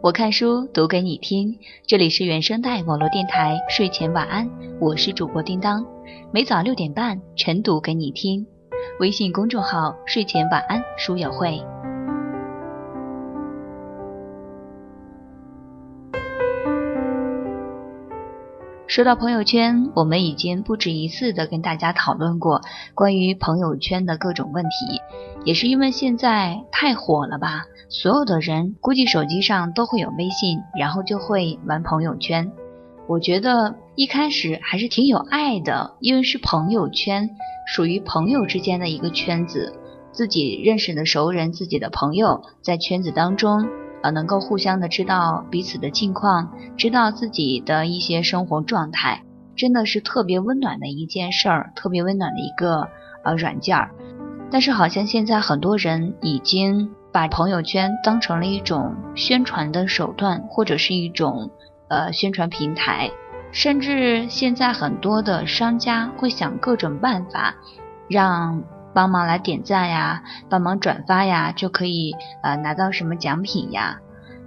我看书读给你听，这里是原声带网络电台睡前晚安，我是主播叮当，每早六点半晨读给你听。微信公众号睡前晚安书友会。说到朋友圈，我们已经不止一次的跟大家讨论过关于朋友圈的各种问题，也是因为现在太火了吧，所有的人估计手机上都会有微信，然后就会玩朋友圈。我觉得一开始还是挺有爱的，因为是朋友圈，属于朋友之间的一个圈子，自己认识的熟人，自己的朋友在圈子当中。呃，能够互相的知道彼此的近况，知道自己的一些生活状态，真的是特别温暖的一件事儿，特别温暖的一个呃软件儿。但是好像现在很多人已经把朋友圈当成了一种宣传的手段，或者是一种呃宣传平台，甚至现在很多的商家会想各种办法让。帮忙来点赞呀，帮忙转发呀，就可以呃拿到什么奖品呀？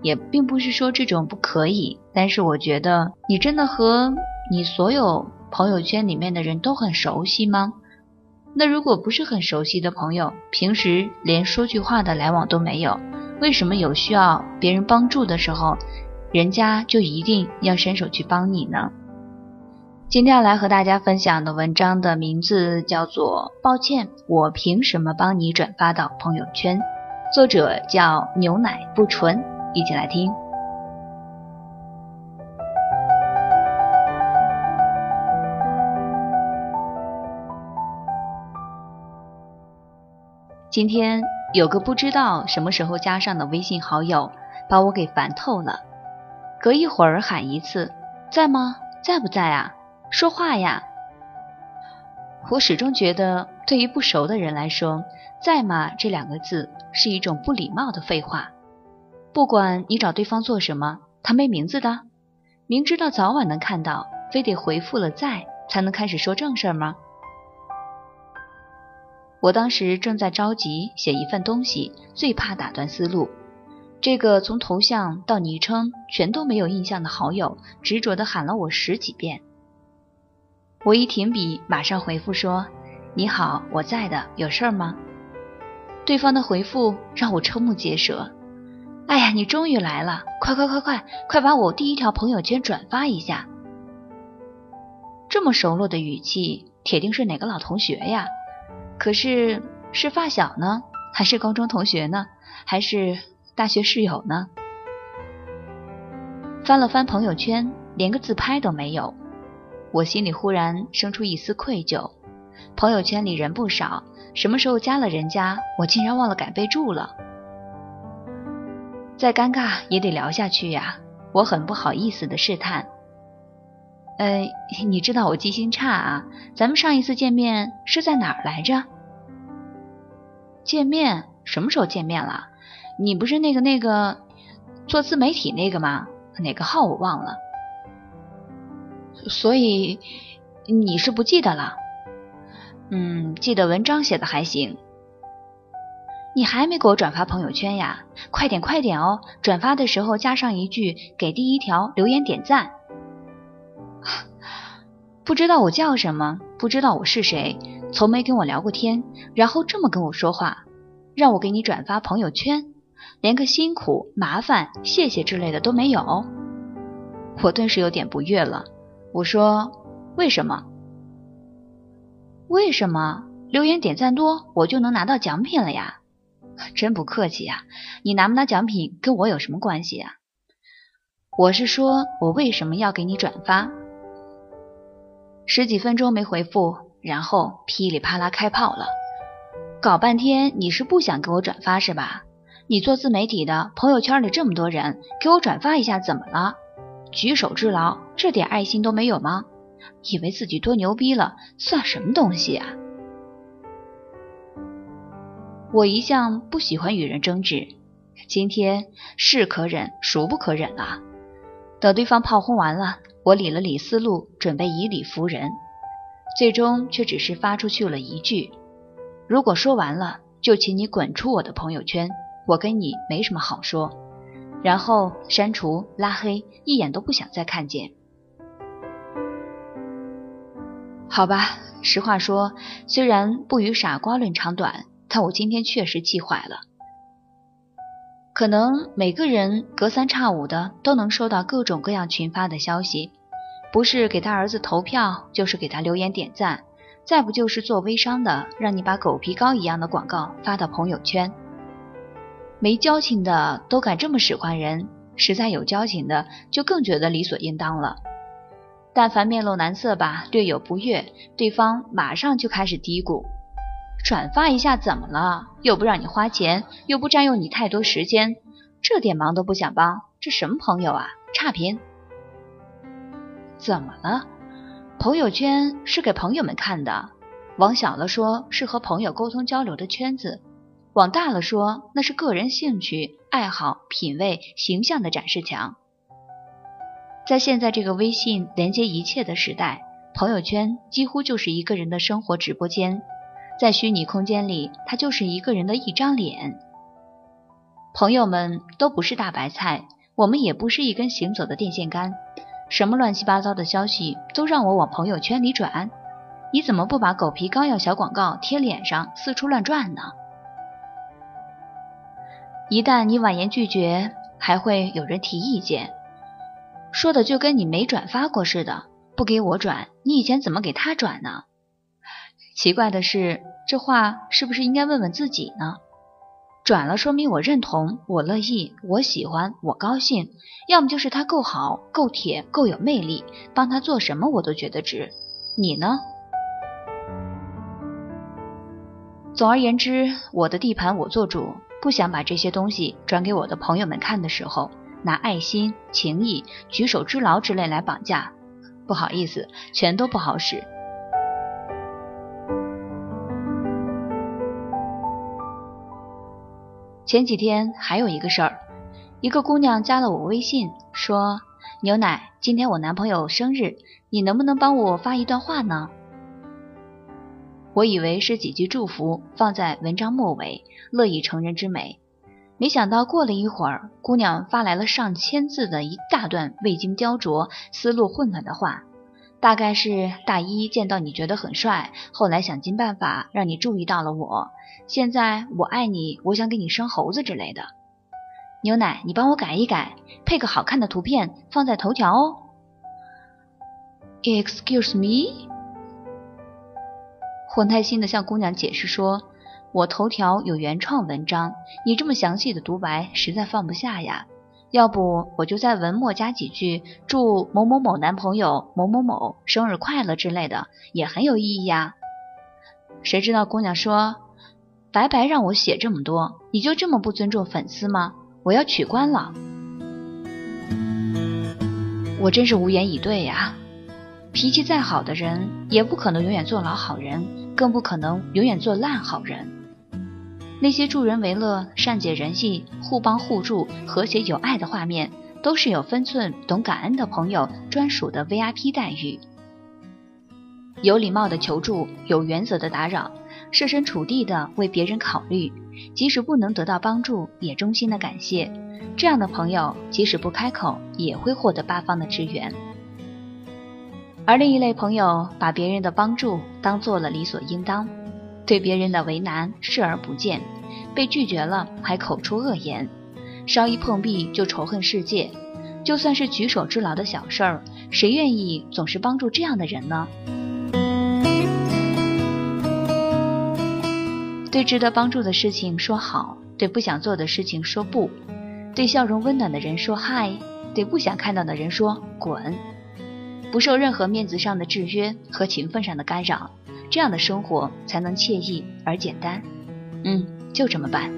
也并不是说这种不可以，但是我觉得你真的和你所有朋友圈里面的人都很熟悉吗？那如果不是很熟悉的朋友，平时连说句话的来往都没有，为什么有需要别人帮助的时候，人家就一定要伸手去帮你呢？今天要来和大家分享的文章的名字叫做《抱歉，我凭什么帮你转发到朋友圈》，作者叫牛奶不纯，一起来听。今天有个不知道什么时候加上的微信好友，把我给烦透了，隔一会儿喊一次，在吗？在不在啊？说话呀！我始终觉得，对于不熟的人来说，“在吗”这两个字是一种不礼貌的废话。不管你找对方做什么，他没名字的，明知道早晚能看到，非得回复了“在”才能开始说正事吗？我当时正在着急写一份东西，最怕打断思路。这个从头像到昵称全都没有印象的好友，执着的喊了我十几遍。我一停笔，马上回复说：“你好，我在的，有事儿吗？”对方的回复让我瞠目结舌。哎呀，你终于来了！快快快快快把我第一条朋友圈转发一下。这么熟络的语气，铁定是哪个老同学呀？可是是发小呢，还是高中同学呢，还是大学室友呢？翻了翻朋友圈，连个自拍都没有。我心里忽然生出一丝愧疚，朋友圈里人不少，什么时候加了人家，我竟然忘了改备注了。再尴尬也得聊下去呀，我很不好意思的试探。呃，你知道我记性差啊，咱们上一次见面是在哪儿来着？见面？什么时候见面了？你不是那个那个做自媒体那个吗？哪个号我忘了。所以你是不记得了？嗯，记得文章写的还行。你还没给我转发朋友圈呀？快点快点哦！转发的时候加上一句“给第一条留言点赞”。不知道我叫什么，不知道我是谁，从没跟我聊过天，然后这么跟我说话，让我给你转发朋友圈，连个辛苦、麻烦、谢谢之类的都没有，我顿时有点不悦了。我说：“为什么？为什么留言点赞多，我就能拿到奖品了呀？真不客气呀！你拿不拿奖品跟我有什么关系呀？我是说，我为什么要给你转发？十几分钟没回复，然后噼里啪啦开炮了，搞半天你是不想给我转发是吧？你做自媒体的，朋友圈里这么多人，给我转发一下怎么了？举手之劳。”这点爱心都没有吗？以为自己多牛逼了，算什么东西啊！我一向不喜欢与人争执，今天是可忍，孰不可忍啊！等对方炮轰完了，我理了理思路，准备以理服人，最终却只是发出去了一句：“如果说完了，就请你滚出我的朋友圈，我跟你没什么好说。”然后删除、拉黑，一眼都不想再看见。好吧，实话说，虽然不与傻瓜论长短，但我今天确实气坏了。可能每个人隔三差五的都能收到各种各样群发的消息，不是给他儿子投票，就是给他留言点赞，再不就是做微商的，让你把狗皮膏一样的广告发到朋友圈。没交情的都敢这么使唤人，实在有交情的就更觉得理所应当了。但凡面露难色吧，略有不悦，对方马上就开始嘀咕：“转发一下怎么了？又不让你花钱，又不占用你太多时间，这点忙都不想帮，这什么朋友啊？差评！怎么了？朋友圈是给朋友们看的，往小了说是和朋友沟通交流的圈子。”往大了说，那是个人兴趣、爱好、品味、形象的展示墙。在现在这个微信连接一切的时代，朋友圈几乎就是一个人的生活直播间，在虚拟空间里，它就是一个人的一张脸。朋友们都不是大白菜，我们也不是一根行走的电线杆，什么乱七八糟的消息都让我往朋友圈里转，你怎么不把狗皮膏药小广告贴脸上，四处乱转呢？一旦你婉言拒绝，还会有人提意见，说的就跟你没转发过似的。不给我转，你以前怎么给他转呢？奇怪的是，这话是不是应该问问自己呢？转了，说明我认同，我乐意，我喜欢，我高兴；要么就是他够好，够铁，够有魅力，帮他做什么我都觉得值。你呢？总而言之，我的地盘我做主。不想把这些东西转给我的朋友们看的时候，拿爱心、情谊、举手之劳之类来绑架，不好意思，全都不好使。前几天还有一个事儿，一个姑娘加了我微信，说：“牛奶，今天我男朋友生日，你能不能帮我发一段话呢？”我以为是几句祝福，放在文章末尾，乐以成人之美。没想到过了一会儿，姑娘发来了上千字的一大段未经雕琢、思路混乱的话，大概是大一见到你觉得很帅，后来想尽办法让你注意到了我，现在我爱你，我想给你生猴子之类的。牛奶，你帮我改一改，配个好看的图片放在头条哦。Excuse me。我耐心的向姑娘解释说：“我头条有原创文章，你这么详细的独白实在放不下呀。要不我就在文末加几句，祝某某某男朋友某某某生日快乐之类的，也很有意义呀。”谁知道姑娘说：“白白让我写这么多，你就这么不尊重粉丝吗？我要取关了。”我真是无言以对呀。脾气再好的人，也不可能永远做老好人。更不可能永远做烂好人。那些助人为乐、善解人意、互帮互助、和谐有爱的画面，都是有分寸、懂感恩的朋友专属的 VIP 待遇。有礼貌的求助，有原则的打扰，设身处地的为别人考虑，即使不能得到帮助，也衷心的感谢。这样的朋友，即使不开口，也会获得八方的支援。而另一类朋友，把别人的帮助当做了理所应当，对别人的为难视而不见，被拒绝了还口出恶言，稍一碰壁就仇恨世界。就算是举手之劳的小事儿，谁愿意总是帮助这样的人呢？对值得帮助的事情说好，对不想做的事情说不，对笑容温暖的人说嗨，对不想看到的人说滚。不受任何面子上的制约和情分上的干扰，这样的生活才能惬意而简单。嗯，就这么办。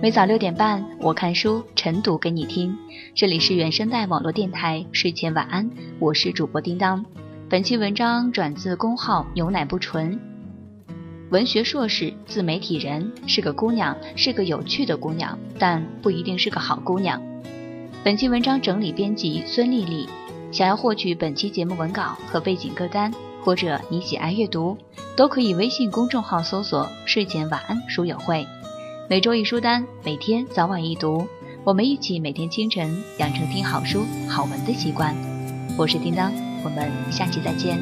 每早六点半，我看书晨读给你听。这里是原声带网络电台，睡前晚安，我是主播叮当。本期文章转自公号“牛奶不纯”，文学硕士，自媒体人，是个姑娘，是个有趣的姑娘，但不一定是个好姑娘。本期文章整理编辑孙丽丽。想要获取本期节目文稿和背景歌单，或者你喜爱阅读，都可以微信公众号搜索“睡前晚安书友会”。每周一书单，每天早晚一读，我们一起每天清晨养成听好书、好文的习惯。我是叮当，我们下期再见。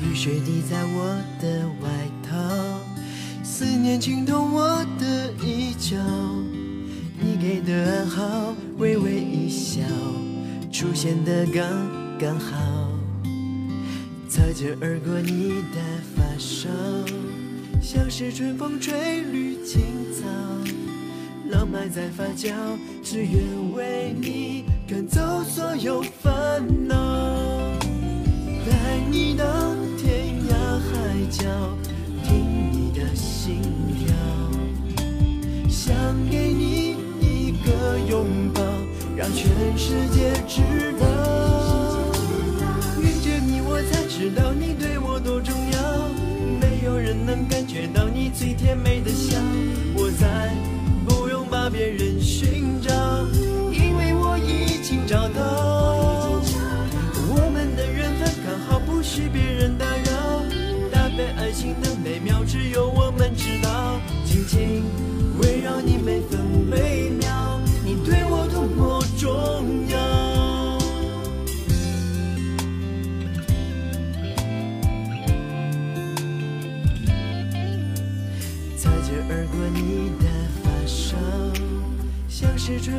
雨雪滴在我的外套，思念浸透我的衣角。你给的暗号，微微一笑，出现的刚刚好。擦肩而过你的发梢，像是春风吹绿青草。浪漫在发酵，只愿为你赶走所有烦恼，带你到天涯海。角，听你的心跳，想给你一个拥抱，让全世界知道。你甜美的笑，我再不用把别人寻找，因为我已经找到。我们的缘分刚好，不许别人打扰。搭配爱情的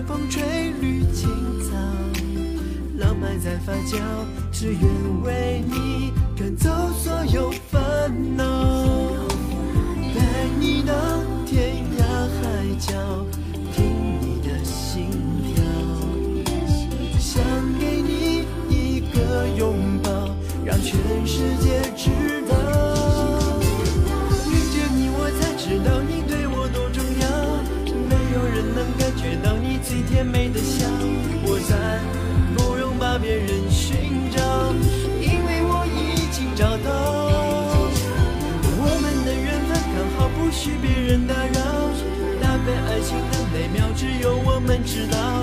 风吹绿青草，浪漫在发酵，只愿为你赶走所有烦。恼，带你到天涯海角，听你的心跳，想给你一个拥抱，让全世界知道。知道。